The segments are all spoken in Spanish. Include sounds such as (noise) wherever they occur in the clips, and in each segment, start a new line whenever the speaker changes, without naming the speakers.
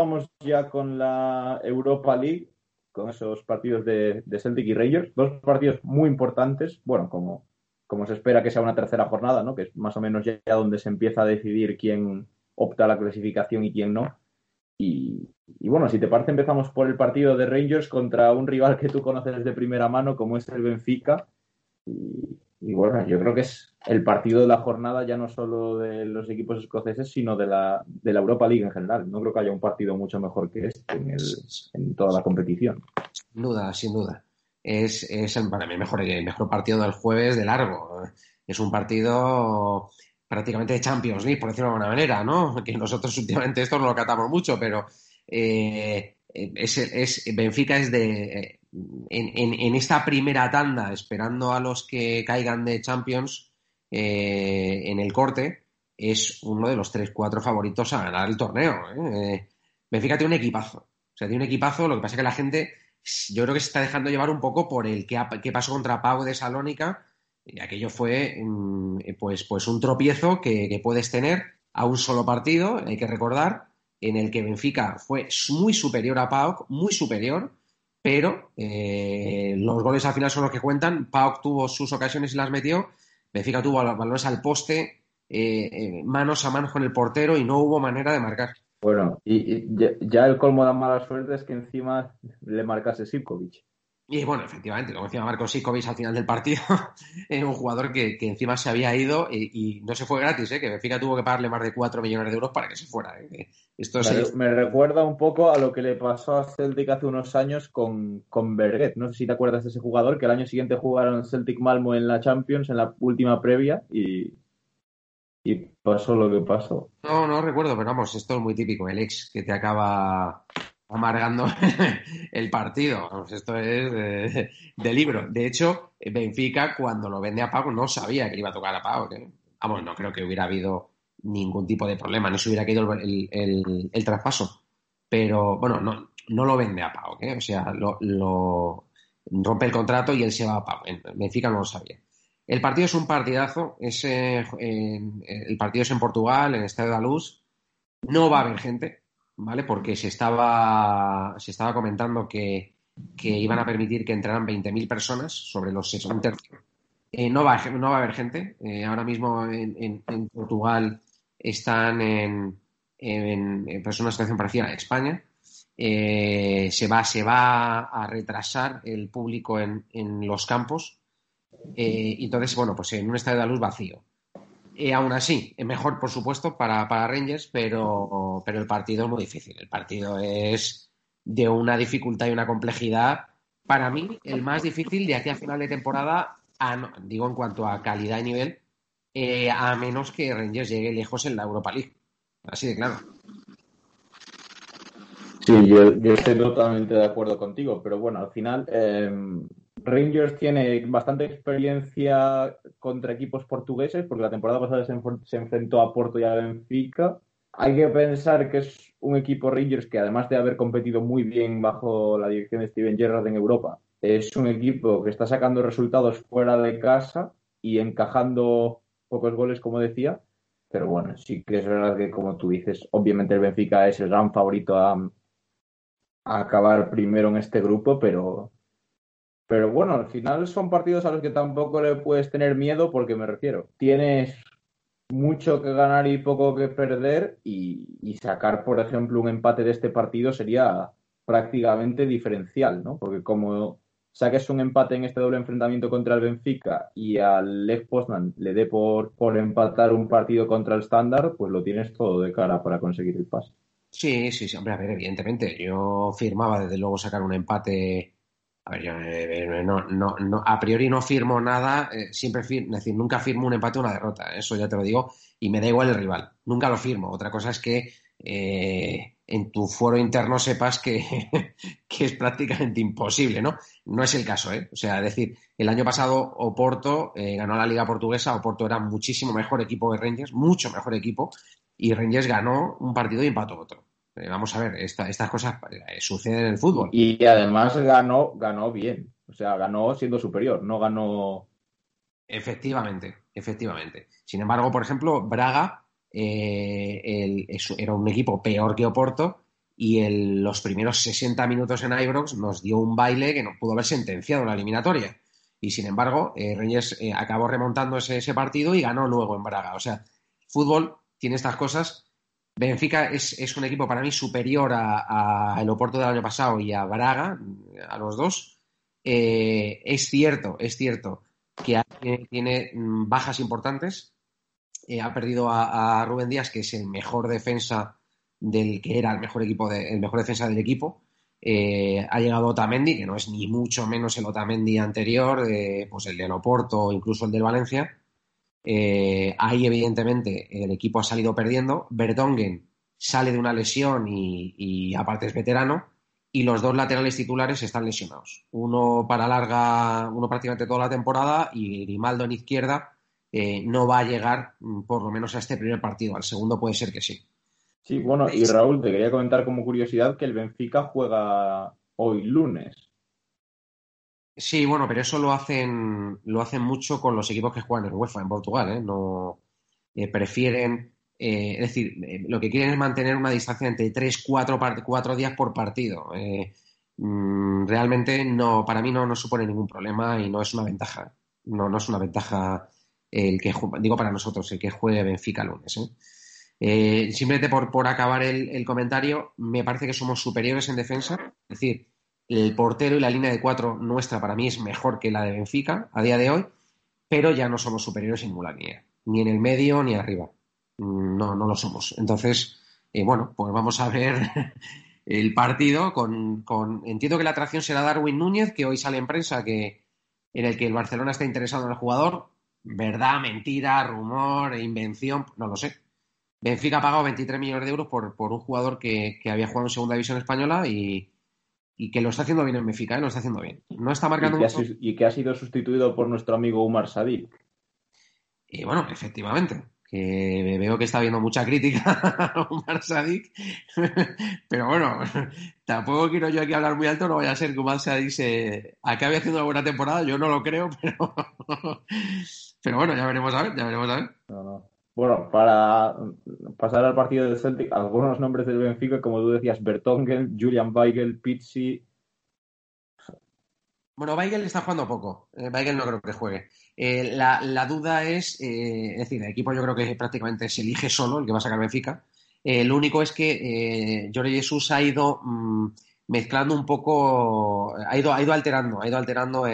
vamos ya con la Europa League, con esos partidos de, Celtic y Rangers. Dos partidos muy importantes, bueno, como, como se espera que sea una tercera jornada, ¿no? que es más o menos ya donde se empieza a decidir quién opta a la clasificación y quién no. Y, bueno, si te parece, empezamos por el partido de Rangers contra un rival que tú conoces de primera mano, como es el Benfica. Y, y bueno, yo creo que es el partido de la jornada ya no solo de los equipos escoceses, sino de la, de la Europa League en general. No creo que haya un partido mucho mejor que este en, el, en toda la competición.
Sin duda, sin duda. Es, es para mí el mejor, el mejor partido del jueves de largo. Es un partido prácticamente de Champions League, por decirlo de alguna manera, ¿no? Que nosotros últimamente esto no lo catamos mucho, pero eh, es, es, Benfica es de en, esta primera tanda, esperando a los que caigan de Champions eh, en el corte, es uno de los 3-4 favoritos a ganar el torneo. ¿eh? Benfica tiene un equipazo. O sea, tiene un equipazo, lo que pasa es que la gente, yo creo que se está dejando llevar un poco por el que, pasó contra Pau de Salónica, y aquello fue mm, pues, pues un tropiezo que, que puedes tener a un solo partido, hay que recordar, en el que Benfica fue muy superior a Pau, muy superior, pero eh, los goles al final son los que cuentan. Pauk tuvo sus ocasiones y las metió. Benfica tuvo balones al poste, eh, eh, manos a manos con el portero y no hubo manera de marcar.
Bueno, y, ya, el colmo de mala suerte es que encima le marcase Sivkovic.
Y bueno, efectivamente, como decía Marco Sikovic al final del partido, (laughs) un jugador que, encima se había ido y, no se fue gratis, ¿eh? que Benfica tuvo que pagarle más de 4 millones de euros para que se fuera. ¿eh?
Esto me, recuerda un poco a lo que le pasó a Celtic hace unos años con, con Berget. No sé si te acuerdas de ese jugador, que el año siguiente jugaron Celtic Malmo en la Champions, en la última previa, y, y pasó lo que pasó.
No, no recuerdo, pero vamos, esto es muy típico, el ex que te acaba amargando (laughs) el partido. esto es de, libro. De hecho, Benfica, cuando lo vende a Pau, no sabía que iba a tocar a Pau. Vamos, no creo que hubiera habido ningún tipo de problema, no se hubiera caído el, traspaso. Pero bueno, no, no lo vende a Pau, o sea, lo, rompe el contrato y él se va a Pau. Benfica no lo sabía. El partido es un partidazo, es, el partido es en Portugal, en Estadio de Luz. No va a haber gente, ¿vale? Porque se estaba, se estaba comentando que, iban a permitir que entraran 20.000 personas sobre los 60. Eh, no, va, no va a haber gente. Eh, ahora mismo en, Portugal están en, en, personas de situación parecida a España. Eh, se, va, se va a retrasar el público en, los campos. entonces, bueno, pues en un estadio de luz vacío. Y aún así, mejor, por supuesto, para, para Rangers, pero, pero el partido es muy difícil. El partido es de una dificultad y una complejidad, para mí, el más difícil de aquí a final de temporada, digo en cuanto a calidad y nivel, eh, a menos que Rangers llegue lejos en la Europa League. Así de claro.
Sí, yo, estoy totalmente de acuerdo contigo, pero bueno, al final eh, Rangers tiene bastante experiencia contra equipos portugueses, porque la temporada pasada se, enfrentó a Porto y a Benfica. Hay que pensar que es un equipo Rangers que, además de haber competido muy bien bajo la dirección de Steven Gerrard en Europa, es un equipo que está sacando resultados fuera de casa y encajando pocos goles, como decía. Pero bueno, sí que es verdad que, como tú dices, obviamente el Benfica es el gran favorito a, a acabar primero en este grupo, pero pero bueno, al final son partidos a los que tampoco le puedes tener miedo porque me refiero, tienes mucho que ganar y poco que perder y, sacar, por ejemplo, un empate de este partido sería prácticamente diferencial, ¿no? Porque como saques un empate en este doble enfrentamiento contra el Benfica y al Lev Poznan le dé por, por empatar un partido contra el Standard, pues lo tienes todo de cara para conseguir el pase.
Sí, sí, sí, hombre, a ver, evidentemente, yo firmaba desde luego sacar un empate eh, no, a priori no firmo nada, eh, siempre es decir, nunca firmo un empate o una derrota, eso ya te lo digo, y me da igual el rival, nunca lo firmo. Otra cosa es que eh, en tu foro interno sepas que, (laughs) que, es prácticamente imposible, ¿no? No es el caso, ¿eh? O sea, es decir, el año pasado Oporto ganó la Liga Portuguesa, Oporto era muchísimo mejor equipo que Rangers, mucho mejor equipo, y Rangers ganó un partido y empató otro. Eh, vamos a ver, estas cosas eh, suceden en el fútbol.
Y además ganó, ganó bien. O sea, ganó siendo superior, no ganó.
Efectivamente, efectivamente. Sin embargo, por ejemplo, Braga eh, era un equipo peor que Oporto y en los primeros 60 minutos en Ibrox nos dio un baile que no pudo haber sentenciado la eliminatoria. Y sin embargo, eh, Reyes eh, acabó remontando ese, partido y ganó luego en Braga. O sea, fútbol tiene estas cosas. Benfica es, un equipo para mí superior a, el Oporto del año pasado y a Braga, a los dos. Eh, es cierto, es cierto que tiene, mm, bajas importantes. ha perdido a, Rubén Díaz, que es el mejor defensa del que era el mejor equipo el mejor defensa del equipo. Eh, ha llegado Otamendi, que no es ni mucho menos el Otamendi anterior, pues el del Oporto incluso el del Valencia. Eh, ahí, evidentemente, el equipo ha salido perdiendo. Verdongen sale de una lesión y, aparte es veterano. Y los dos laterales titulares están lesionados. Uno para larga, uno prácticamente toda la temporada y Grimaldo en izquierda eh, no va a llegar mm, por lo menos a este primer partido. Al segundo puede ser que sí.
Sí, bueno, y Raúl, te quería comentar como curiosidad que el Benfica juega hoy lunes.
Sí, bueno, pero eso lo hacen, lo hacen mucho con los equipos que juegan en UEFA, en Portugal, ¿eh? No eh, prefieren, eh, es decir, eh, lo que quieren es mantener una distancia entre 3, 4, cuatro días por partido. Mm, realmente no, para mí no, no supone ningún problema y no es una ventaja. No, no es una ventaja el que digo para nosotros, el que juegue Benfica lunes. ¿eh? Simplemente por, acabar el, comentario, me parece que somos superiores en defensa. Es decir, el portero y la línea de cuatro nuestra para mí es mejor que la de Benfica a día de hoy, pero ya no somos superiores en ninguna línea, ni en el medio ni arriba. No, no lo somos. Entonces, eh, bueno, pues vamos a ver (laughs) el partido con, con, Entiendo que la atracción será Darwin Núñez, que hoy sale en prensa que en el que el Barcelona está interesado en el jugador. ¿Verdad, mentira, rumor, invención? No lo sé Benfica ha pagado 23 millones de euros por, por un jugador que, había jugado en Segunda División Española y, que lo está haciendo bien en Benfica, ¿eh? lo está haciendo bien. No está marcando
¿Y que, y que ha sido sustituido por nuestro amigo Umar Sadik.
Y bueno, efectivamente, que veo que está habiendo mucha crítica (laughs) a Umar Sadik, (laughs) pero bueno, tampoco quiero yo aquí hablar muy alto, no vaya a ser que Umar Sadik se acabe haciendo una buena temporada, yo no lo creo, (laughs) pero, pero bueno, ya veremos a ver, ya veremos a ver.
No, no. Bueno, para pasar al partido del Celtic, algunos nombres del Benfica, como tú decías, Bertongen, Julian Weigel, Pizzi.
Bueno, Weigel está jugando poco. Eh, Weigel no creo que juegue. Eh, la, duda es, eh, es decir, el equipo yo creo que prácticamente se elige solo, el que va a sacar Benfica. lo único es que Jorge Jesús ha ido mm, mezclando un poco, ha ido, ha ido alterando, ha ido alterando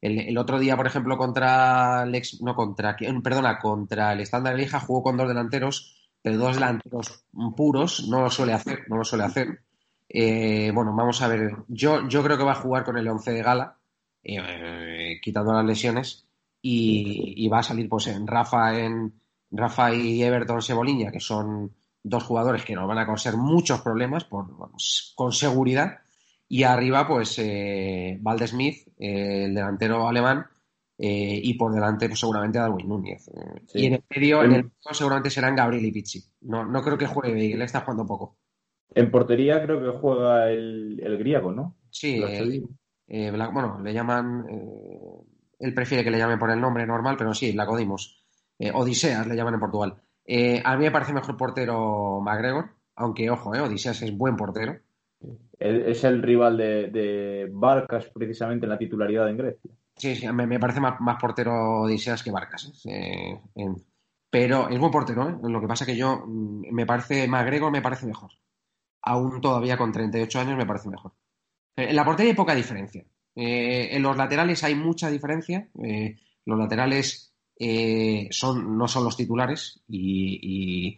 el, otro día, por ejemplo, contra el no contra, perdona, contra el estándar Elija jugó con dos delanteros, pero dos delanteros puros, no lo suele hacer, no lo suele hacer. Eh, bueno, vamos a ver, yo, yo creo que va a jugar con el 11 de gala, eh, quitando las lesiones, y, va a salir pues en Rafa, en Rafa y Everton Seboliña, que son dos jugadores que nos van a causar muchos problemas por, con seguridad y arriba, pues, eh, Valdesmith, eh, el delantero alemán, eh, y por delante, pues, seguramente Darwin Núñez. Y en el medio, en el medio seguramente serán Gabriel y Pizzi. No, no creo que juegue, él está jugando poco.
En portería creo que juega el, el griego, ¿no?
Sí, bueno, le llaman, él prefiere que le llamen por el nombre normal, pero sí, la codimos. Odiseas le llaman en Portugal. a mí me parece mejor portero McGregor, aunque ojo, Odiseas es buen portero.
Es el rival de, Barcas precisamente en la titularidad en Grecia.
Sí, sí, me, parece más, portero Odiseas que Barcas. ¿eh? pero es buen portero, ¿eh? Lo que pasa que yo mm, me parece, McGregor me parece mejor. Aún todavía con 38 años me parece mejor. En la portería hay poca diferencia. Eh, en los laterales hay mucha diferencia. los laterales son, no son los titulares y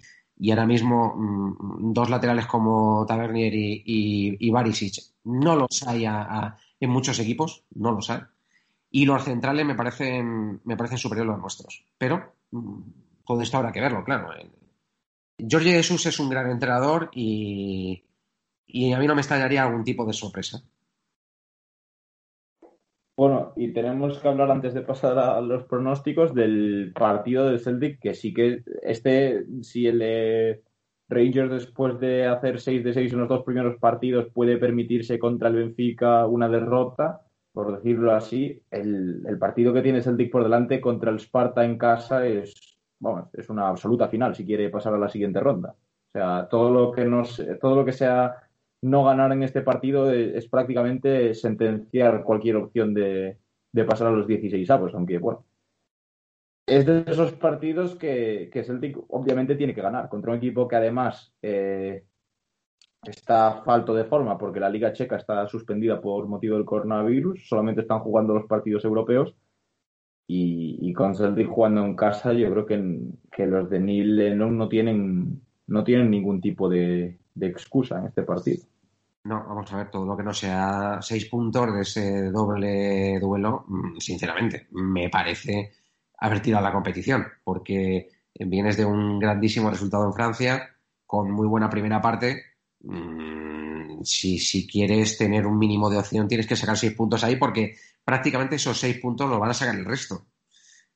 ahora mismo mm, dos laterales como Tavernier y, y, Barisic no los hay en muchos equipos, no los hay. Y los centrales me parecen, me parecen superiores a los nuestros. Pero mm, todo esto habrá que verlo, claro. Jorge Jesús es un gran entrenador y, y a mí no me extrañaría algún tipo de sorpresa.
Bueno, y tenemos que hablar antes de pasar a los pronósticos del partido del Celtic, que sí que este, si el Rangers después de hacer 6 de 6 en los dos primeros partidos puede permitirse contra el Benfica una derrota, por decirlo así, el, partido que tiene Celtic por delante contra el Sparta en casa es, vamos, es una absoluta final si quiere pasar a la siguiente ronda. O sea, todo lo que nos, todo lo que sea no ganar en este partido es, prácticamente sentenciar cualquier opción de, pasar a los 16 avos, aunque bueno. Es de esos partidos que, que, Celtic obviamente tiene que ganar contra un equipo que además eh, está falto de forma porque la Liga Checa está suspendida por motivo del coronavirus, solamente están jugando los partidos europeos y, con Celtic jugando en casa yo creo que, que los de Neil Lennon no tienen, no tienen ningún tipo de excusa en este partido.
No, vamos a ver, todo lo que no sea seis puntos de ese doble duelo, mm, sinceramente, me parece haber tirado la competición, porque vienes de un grandísimo resultado en Francia, con muy buena primera parte. Mm, si, si quieres tener un mínimo de opción, tienes que sacar seis puntos ahí, porque prácticamente esos seis puntos los van a sacar el resto.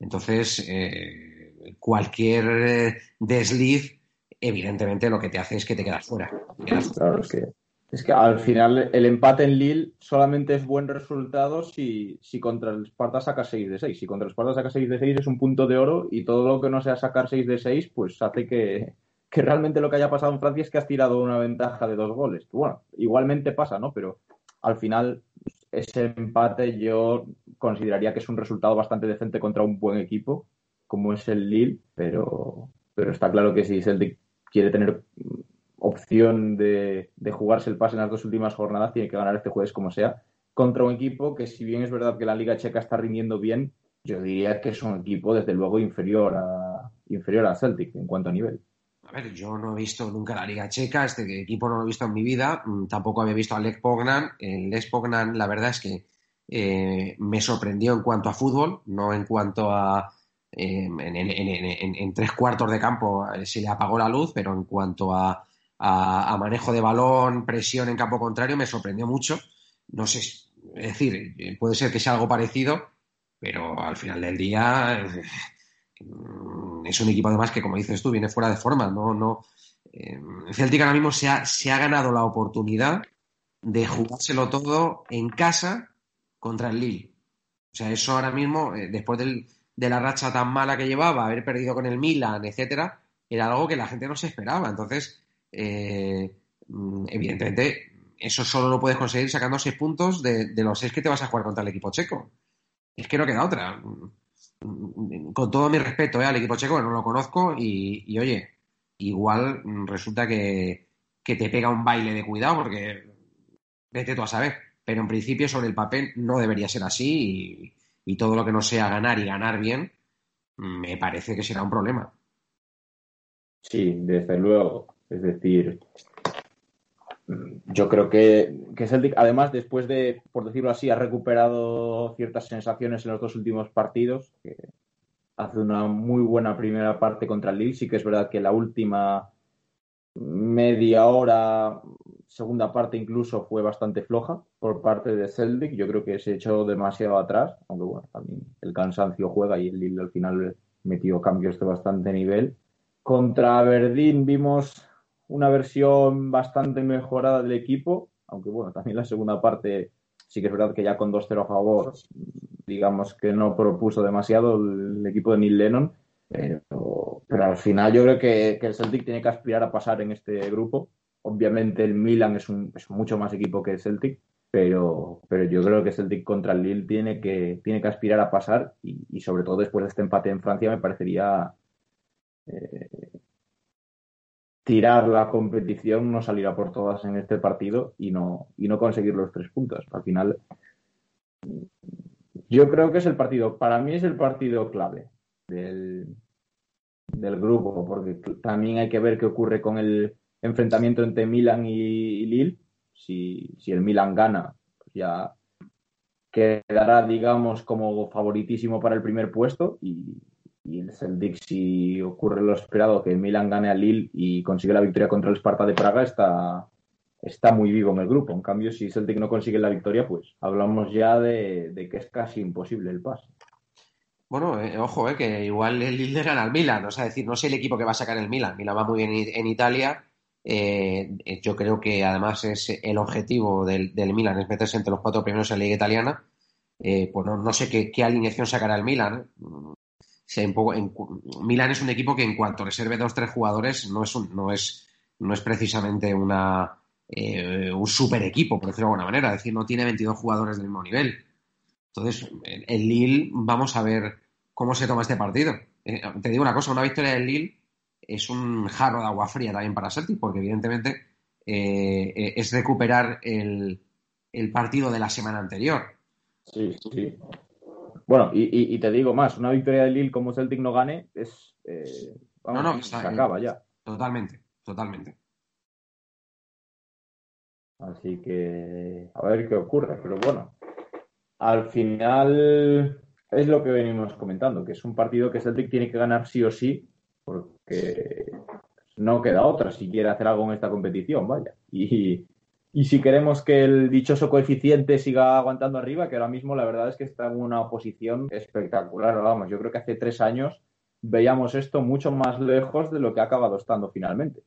Entonces, eh, cualquier eh, desliz, evidentemente, lo que te hace es que te quedas fuera.
Claro, es que es que al final el empate en Lille solamente es buen resultado si, si contra el Sparta saca 6 de 6. Si contra el Sparta saca 6 de 6 es un punto de oro y todo lo que no sea sacar 6 de 6 pues hace que, que realmente lo que haya pasado en Francia es que has tirado una ventaja de dos goles. bueno, igualmente pasa, ¿no? Pero al final ese empate yo consideraría que es un resultado bastante decente contra un buen equipo como es el Lille, pero, pero está claro que si Celtic quiere tener opción de, jugarse el pase en las dos últimas jornadas, tiene que ganar este jueves como sea, contra un equipo que si bien es verdad que la Liga Checa está rindiendo bien, yo diría que es un equipo desde luego inferior a, inferior a Celtic en cuanto a nivel.
A ver, yo no he visto nunca la Liga Checa, este equipo no lo he visto en mi vida, mm, tampoco había visto a Lech Pognan. El Lech Pognan, la verdad es que eh, me sorprendió en cuanto a fútbol, no en cuanto a... Eh, en, tres cuartos de campo eh, se le apagó la luz, pero en cuanto a, a, manejo de balón, presión en campo contrario, me sorprendió mucho. No sé, es decir, puede ser que sea algo parecido, pero al final del día mm, es un equipo además que, como dices tú, viene fuera de forma. No, no, eh, Celtic ahora mismo se ha, se ha ganado la oportunidad de jugárselo todo en casa contra el Lille. O sea, eso ahora mismo, eh, después del, de la racha tan mala que llevaba, haber perdido con el Milan, etcétera, era algo que la gente no se esperaba. Entonces, eh, mm, evidentemente, eso solo lo puedes conseguir sacando seis puntos de, los seis que te vas a jugar contra el equipo checo. Es que no queda otra. Mm, con todo mi respeto eh, al equipo checo, no lo conozco, y, oye, igual mm, resulta que, te pega un baile de cuidado, porque vete tú a saber. Pero en principio, sobre el papel, no debería ser así, y todo lo que no sea ganar y ganar bien, me parece que será un problema.
Sí, desde luego. Es decir, yo creo que, que, Celtic, además, después de, por decirlo así, ha recuperado ciertas sensaciones en los dos últimos partidos, que hace una muy buena primera parte contra el Lille. Sí que es verdad que la última media hora, segunda parte incluso, fue bastante floja por parte de Celtic. Yo creo que se echó demasiado atrás, aunque bueno, también el cansancio juega y el Lille al final metió cambios de bastante nivel. Contra Verdín vimos una versión bastante mejorada del equipo, aunque bueno, también la segunda parte sí que es verdad que ya con 2-0 a favor, digamos que no propuso demasiado el equipo de Neil Lennon, pero, al final yo creo que, el Celtic tiene que aspirar a pasar en este grupo. Obviamente el Milan es, un, es mucho más equipo que el Celtic, pero, pero yo creo que Celtic contra el Lille tiene que, tiene que aspirar a pasar y, sobre todo después de este empate en Francia me parecería eh, tirar la competición, no salir a por todas en este partido y no, y no conseguir los tres puntos. Al final, yo creo que es el partido, para mí es el partido clave del, del grupo, porque también hay que ver qué ocurre con el enfrentamiento entre Milan y, Lille. Si, si, el Milan gana, pues ya quedará, digamos, como favoritísimo para el primer puesto y, y el Celtic, si ocurre lo esperado, que Milan gane a Lille y consigue la victoria contra el Sparta de Praga, está, está muy vivo en el grupo. En cambio, si Celtic no consigue la victoria, pues hablamos ya de, que es casi imposible el pase.
Bueno, eh, ojo, eh, que igual el Lille gana al Milan, o sea, decir, no sé el equipo que va a sacar el Milan. Milan va muy bien en Italia. Eh, yo creo que además es el objetivo del, Milan es meterse entre los cuatro primeros en la liga italiana. pues no, no sé qué, qué, alineación sacará el Milan un en, Milan es un equipo que en cuanto reserve dos tres jugadores no es, no es, no es precisamente una, eh, un super equipo, por decirlo de alguna manera. Es decir, no tiene 22 jugadores del mismo nivel. Entonces, el Lille, vamos a ver cómo se toma este partido. Eh, te digo una cosa, una victoria del Lille es un jarro de agua fría también para Celtic, porque evidentemente eh, es recuperar el, el partido de la semana anterior.
Sí, sí. Bueno, y, te digo más, una victoria del Lille como Celtic no gane es...
no, no, se acaba ya. Totalmente, totalmente.
Así que a ver qué ocurre. Pero bueno, al final es lo que venimos comentando, que es un partido que Celtic tiene que ganar sí o sí, porque no queda otra si quiere hacer algo en esta competición, vaya. Y, y si queremos que el dichoso coeficiente siga aguantando arriba, que ahora mismo la verdad es que está en una posición espectacular. Vamos, yo creo que hace tres años veíamos esto mucho más lejos de lo que ha acabado estando finalmente.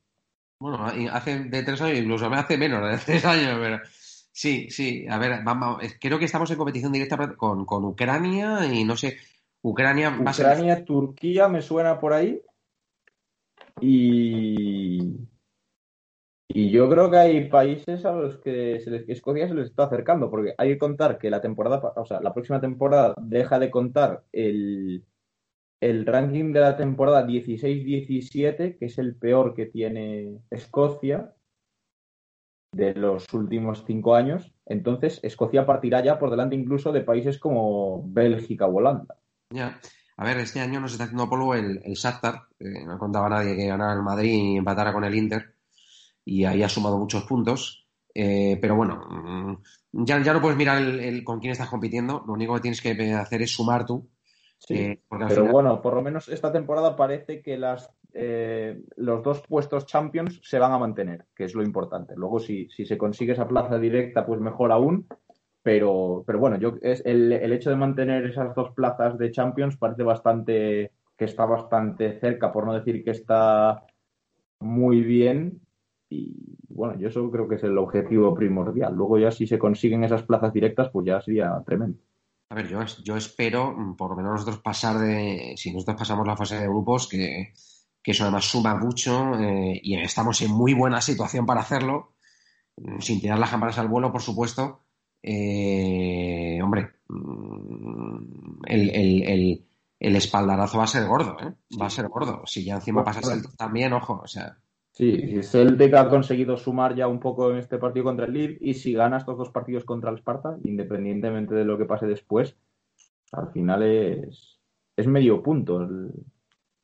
Bueno, hace de tres años, incluso me hace menos de (laughs) tres años, pero sí, sí. A ver, vamos, creo que estamos en competición directa con, con Ucrania y no sé, Ucrania
va Ucrania, Turquía me suena por ahí. Y, y yo creo que hay países a los que se les, Escocia se les está acercando, porque hay que contar que la temporada, o sea, la próxima temporada deja de contar el, el ranking de la temporada 16-17, que es el peor que tiene Escocia de los últimos cinco años. Entonces, Escocia partirá ya por delante incluso de países como Bélgica o Holanda.
Ya. A ver, este año nos está haciendo polvo el, el Shakhtar. no contaba nadie que ganara el Madrid y empatara con el Inter. Y ahí ha sumado muchos puntos. Eh, pero bueno, mm, ya, ya no puedes mirar con quién estás compitiendo. Lo único que tienes que hacer es sumar tú
Sí, eh, pero bueno, por lo menos esta temporada parece que las, eh, los dos puestos champions se van a mantener, que es lo importante. Luego, si, si se consigue esa plaza directa, pues mejor aún. Pero, pero bueno, yo es el, el, hecho de mantener esas dos plazas de champions parece bastante que está bastante cerca, por no decir que está muy bien. Y bueno, yo eso creo que es el objetivo primordial. Luego ya si se consiguen esas plazas directas, pues ya sería tremendo.
A ver, yo, yo espero, mm, por lo menos nosotros pasar de, si nosotros pasamos la fase de grupos, que, eso además suma mucho eh, y estamos en muy buena situación para hacerlo, mm, sin tirar las cámaras al vuelo, por supuesto. Eh, hombre, mm, el, espaldarazo va a ser gordo, ¿eh? Va a ser gordo. Si ya encima pasas el también, ojo, o sea.
Sí, Celtic ha conseguido sumar ya un poco en este partido contra el Lille y si gana estos dos partidos contra el Sparta, independientemente de lo que pase después, al final es, es medio punto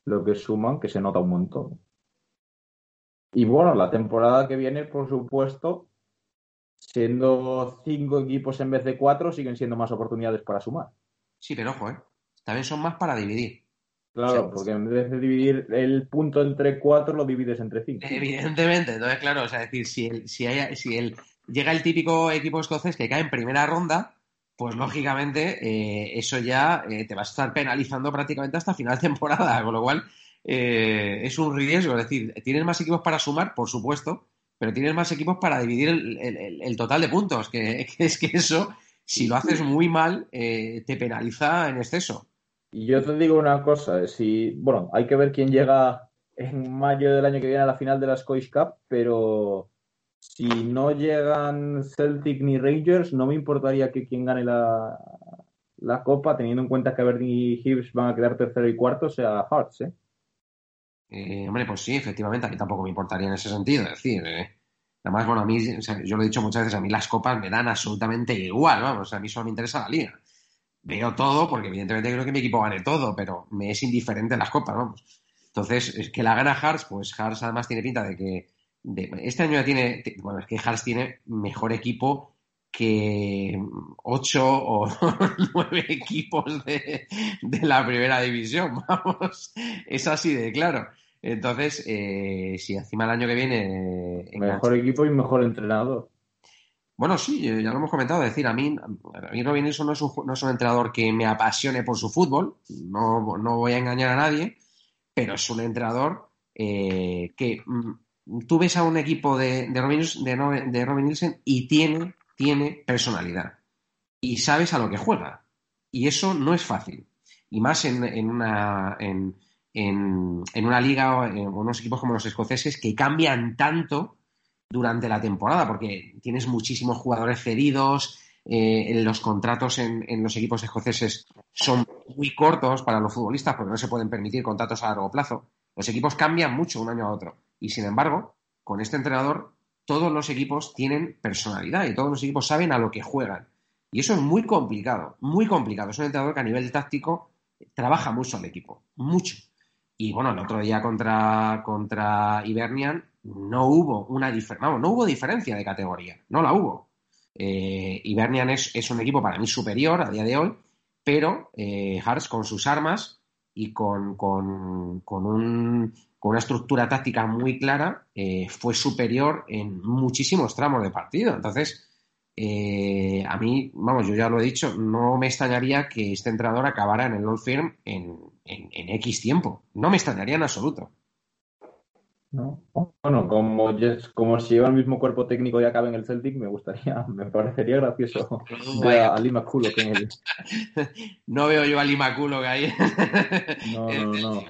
lo que suman, que se nota un montón. Y bueno, la temporada que viene, por supuesto, siendo cinco equipos en vez de cuatro, siguen siendo más oportunidades para sumar.
Sí, pero ojo, ¿eh? también son más para dividir.
Claro, porque en vez de dividir el punto entre cuatro, lo divides entre cinco.
Evidentemente, entonces, claro, o sea, decir, si, el, si, hay, si el, llega el típico equipo escocés que cae en primera ronda, pues lógicamente eh, eso ya eh, te va a estar penalizando prácticamente hasta final de (laughs) temporada, con lo cual eh, es un riesgo. Es decir, tienes más equipos para sumar, por supuesto, pero tienes más equipos para dividir el, total de puntos, que, (laughs) que, es que eso, si lo haces muy mal, te penaliza en exceso.
Y yo te digo una cosa, si, bueno, hay que ver quién llega en mayo del año que viene a la final de la Scottish Cup, pero si no llegan Celtic ni Rangers, no me importaría que quien gane la, la Copa, teniendo en cuenta que Aberdeen y Hibs van a quedar tercero y cuarto, sea Hearts, ¿eh?
¿eh? hombre, pues sí, efectivamente, a mí tampoco me importaría en ese sentido. Es decir, eh, además, bueno, a mí, yo lo he dicho muchas veces, a mí las copas me dan absolutamente igual, vamos, a mí solo me interesa la liga veo todo, porque evidentemente creo que mi equipo gane todo, pero me es indiferente las copas, vamos. Entonces, es que la gana Hearts, pues Hearts además tiene pinta de que este año ya tiene, bueno, es que Hearts tiene mejor equipo que ocho o (laughs) nueve equipos de, la primera división, (laughs) vamos, es así de claro. Entonces, eh, si encima el año que viene...
Mejor equipo y mejor entrenador.
Bueno, sí, ya lo hemos comentado. Es decir, a mí, a mí Robin Nilsson no es, un, no es un entrenador que me apasione por su fútbol, no, no voy a engañar a nadie, pero es un entrenador eh, que mm, tú ves a un equipo de, de, Robin, de, de Robin Nielsen y tiene, tiene personalidad y sabes a lo que juega. Y eso no es fácil. Y más en, en una, en, en, en, una liga o en unos equipos como los escoceses que cambian tanto durante la temporada, porque tienes muchísimos jugadores cedidos, eh, los contratos en, los equipos escoceses son muy cortos para los futbolistas porque no se pueden permitir contratos a largo plazo. Los equipos cambian mucho un año a otro. Y sin embargo, con este entrenador, todos los equipos tienen personalidad y todos los equipos saben a lo que juegan. Y eso es muy complicado, muy complicado. Es un entrenador que a nivel táctico trabaja mucho al equipo, mucho. Y bueno, el otro día contra, contra Ibernian no hubo una diferencia, no hubo diferencia de categoría, no la hubo. Eh, Ibernian es, un equipo para mí superior a día de hoy, pero eh, con sus armas y con, con, un, con una estructura táctica muy clara eh, fue superior en muchísimos tramos de partido. Entonces, eh, a mí, vamos, yo ya lo he dicho, no me extrañaría que este entrenador acabara en el Old Firm en, en, X tiempo. No me extrañaría en absoluto.
No. Bueno, como, como si lleva el mismo cuerpo técnico y acaba en el Celtic, me gustaría, (laughs) me parecería gracioso (laughs) ver a Lima Culo que en (laughs)
No veo yo a Lima Culo que ahí.
No, no, no.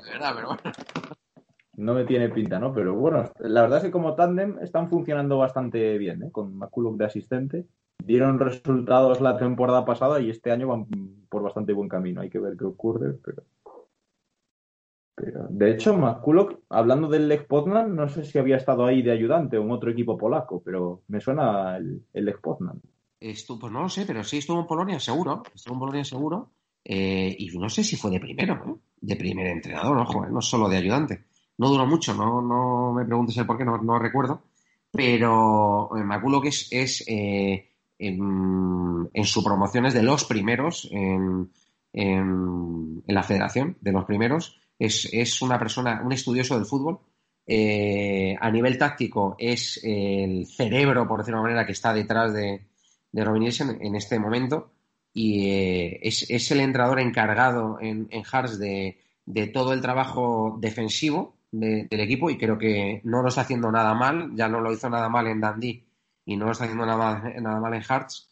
No me tiene pinta, ¿no? Pero bueno, la verdad es que como tándem están funcionando bastante bien, ¿eh? Con McCulloch de asistente. Dieron resultados la temporada pasada y este año van por bastante buen camino. Hay que ver qué ocurre, pero... pero de hecho, McCulloch, hablando del Lech Poznan, no sé si había estado ahí de ayudante o en otro equipo polaco, pero me suena el, el Lech Poznan.
Estuvo, pues no lo sé, pero sí estuvo en Polonia seguro. Estuvo en Polonia seguro. Eh, y no sé si fue de primero, ¿eh? De primer entrenador, ojo, ¿eh? no solo de ayudante. No duró mucho, no, no me preguntes el por qué, no, recuerdo. Pero eh, me que es, es eh, en, su promoción es de los primeros en, en, la federación, de los primeros. Es, es, una persona, un estudioso del fútbol. Eh, a nivel táctico es el cerebro, por decirlo de una manera, que está detrás de, de Robin Nielsen en este momento. Y es, es, el entrenador encargado en, en Hearts de, de todo el trabajo defensivo del equipo y creo que no lo está haciendo nada mal, ya no lo hizo nada mal en Dundee y no lo está haciendo nada, nada mal en Hearts.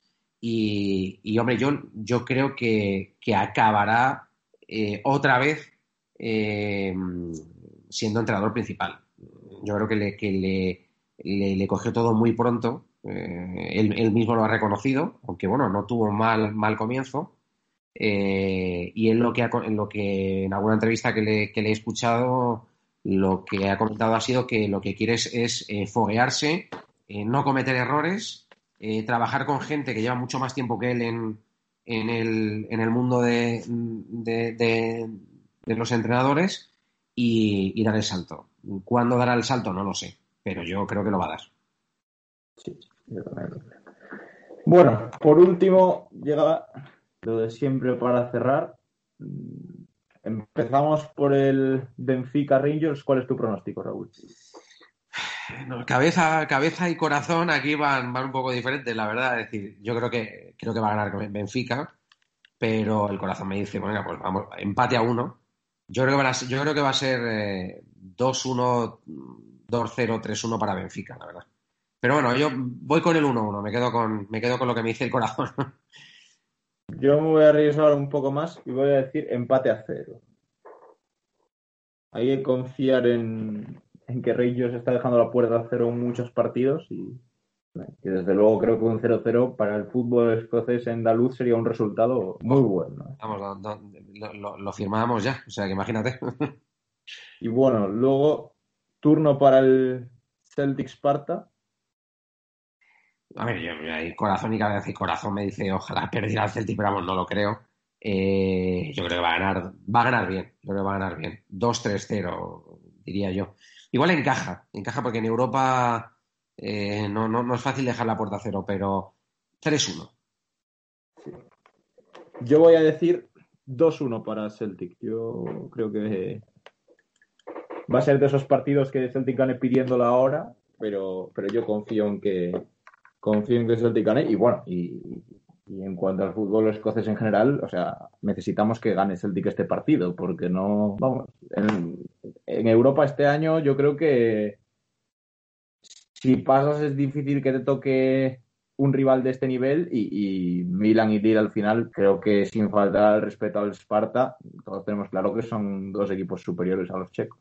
Y, hombre, yo, yo creo que, acabará eh, otra vez eh, siendo entrenador principal. Yo creo que le, que le, le, cogió todo muy pronto. Eh, él, mismo lo ha reconocido, aunque bueno, no tuvo mal, mal comienzo. y en lo que, en lo que en alguna entrevista que le, que le he escuchado lo que ha comentado ha sido que lo que quiere es, eh, foguearse, eh, no cometer errores, eh, trabajar con gente que lleva mucho más tiempo que él en, en, el, en el, mundo de, de, los entrenadores y, dar el salto. ¿Cuándo dará el salto? No lo sé, pero yo creo que lo va a dar.
Bueno, por último, llega lo de siempre para cerrar. Empezamos por el Benfica Rangers. ¿Cuál es tu pronóstico, Raúl?
cabeza, cabeza y corazón aquí van, van un poco diferentes, la verdad. Es decir, yo creo que creo que va a ganar Benfica, pero el corazón me dice, bueno, pues vamos, empate a uno. Yo creo que, yo creo que va a ser 2-1, 2-0, 3-1 para Benfica, la verdad. Pero bueno, yo voy con el 1-1, me quedo con, me quedo con lo que me dice el corazón. (laughs)
Yo me voy a arriesgar un poco más y voy a decir empate a cero. Hay que confiar en, que Rangers está dejando la puerta a cero en muchos partidos y desde luego creo que un 0-0 para el fútbol escocés andaluz sería un resultado muy bueno.
Vamos, lo, lo, firmábamos ya, o sea que imagínate. (laughs)
y bueno, luego turno para el Celtic Sparta.
A ver, yo, corazón y cabeza y corazón me dice ojalá perdiera el Celtic, pero vamos, no lo creo. Eh, yo creo que va a ganar, va a ganar bien, yo creo que va a ganar bien. 2-3-0, diría yo. Igual encaja, encaja porque en Europa eh, no, no, es fácil dejar la puerta cero, pero 3-1.
Yo voy a decir 2-1 para Celtic. Yo creo que va a ser de esos partidos que Celtic gane pidiéndolo ahora, pero, pero yo confío en que, confío en que Celtic gane y bueno, y, en cuanto al fútbol escocés en general, o sea, necesitamos que gane Celtic este partido, porque no, vamos, en, Europa este año yo creo que si pasas es difícil que te toque un rival de este nivel y, Milan y Lille al final creo que sin faltar el respeto al Sparta, todos tenemos claro que son dos equipos superiores a los checos.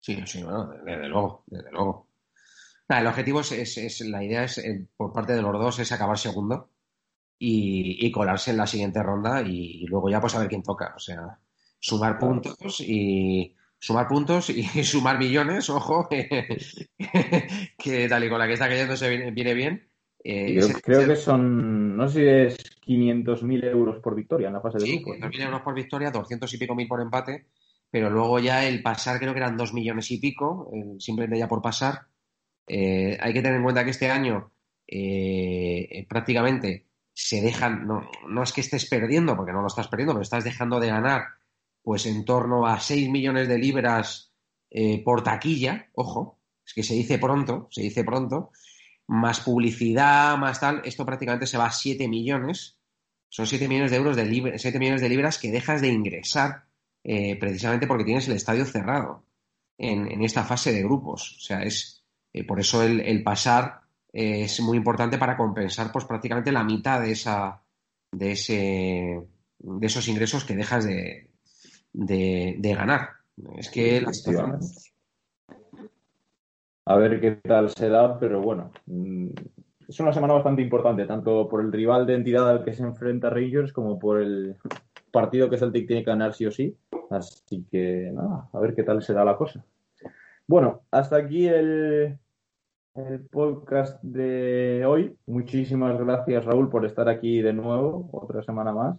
Sí, sí, desde luego, desde luego. El objetivo es, la idea es, eh, por parte de los dos, es acabar segundo y, colarse en la siguiente ronda y, luego ya pues a ver quién toca. O sea, sumar puntos y sumar puntos y (laughs) sumar millones, ojo, que, tal y con la que está cayendo se viene, bien.
Eh, creo, que son, no sé si es 500.000 euros por victoria en la fase de
sí,
grupos.
500.000 euros por victoria, 200 y pico mil por empate, pero luego ya el pasar creo que eran 2 millones y pico, simplemente ya por pasar. Eh, hay que tener en cuenta que este año eh, prácticamente se dejan, no, es que estés perdiendo, porque no lo estás perdiendo, pero estás dejando de ganar pues en torno a 6 millones de libras eh, por taquilla, ojo, es que se dice pronto, se dice pronto, más publicidad, más tal, esto prácticamente se va a 7 millones, son 7 millones de euros de 7 millones de libras que dejas de ingresar precisamente porque tienes el estadio cerrado en, en, esta fase de grupos. O sea, es, eh, por eso el, pasar eh, es muy importante para compensar pues prácticamente la mitad de esa de ese de esos ingresos que dejas de, de, ganar. Es que
a ver qué tal se da, pero bueno, mm, es una semana bastante importante, tanto por el rival de entidad al que se enfrenta Rangers como por el partido que Celtic tiene que ganar sí o sí. Así que nada, a ver qué tal se da la cosa. Bueno, hasta aquí el, el podcast de hoy. Muchísimas gracias, Raúl, por estar aquí de nuevo, otra semana más.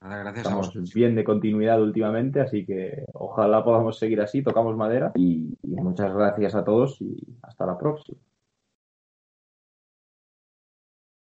gracias
Estamos bien de continuidad últimamente, así que ojalá podamos seguir así, tocamos madera y muchas gracias a todos y hasta la próxima.